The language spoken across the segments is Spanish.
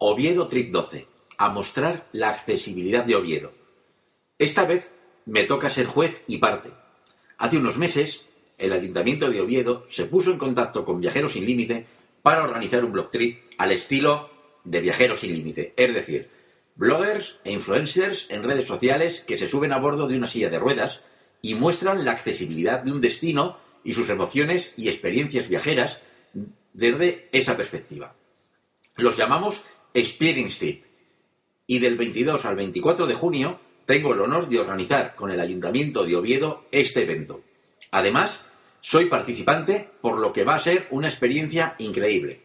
Oviedo Trip 12. A mostrar la accesibilidad de Oviedo. Esta vez me toca ser juez y parte. Hace unos meses, el Ayuntamiento de Oviedo se puso en contacto con Viajeros Sin Límite para organizar un blog trip al estilo de Viajeros Sin Límite. Es decir, bloggers e influencers en redes sociales que se suben a bordo de una silla de ruedas y muestran la accesibilidad de un destino y sus emociones y experiencias viajeras desde esa perspectiva. Los llamamos Experience. Y del 22 al 24 de junio tengo el honor de organizar con el Ayuntamiento de Oviedo este evento. Además, soy participante, por lo que va a ser una experiencia increíble.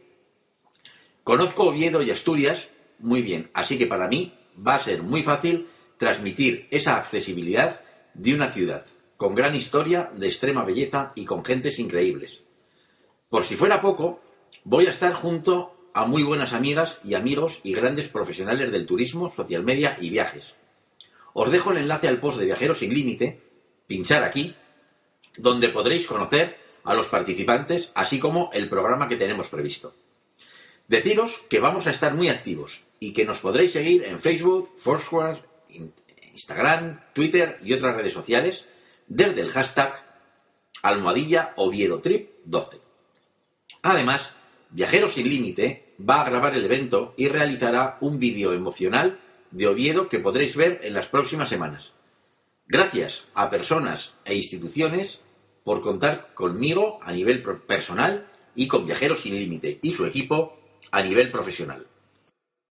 Conozco Oviedo y Asturias muy bien, así que para mí va a ser muy fácil transmitir esa accesibilidad de una ciudad con gran historia, de extrema belleza y con gentes increíbles. Por si fuera poco, voy a estar junto a muy buenas amigas y amigos y grandes profesionales del turismo, social media y viajes. Os dejo el enlace al post de Viajeros sin Límite, pinchar aquí, donde podréis conocer a los participantes, así como el programa que tenemos previsto. Deciros que vamos a estar muy activos y que nos podréis seguir en Facebook, Foursquare, Instagram, Twitter y otras redes sociales desde el hashtag almohadilla Oviedo Trip 12. Además, Viajeros sin Límite va a grabar el evento y realizará un vídeo emocional de Oviedo que podréis ver en las próximas semanas. Gracias a personas e instituciones por contar conmigo a nivel personal y con Viajeros sin Límite y su equipo a nivel profesional.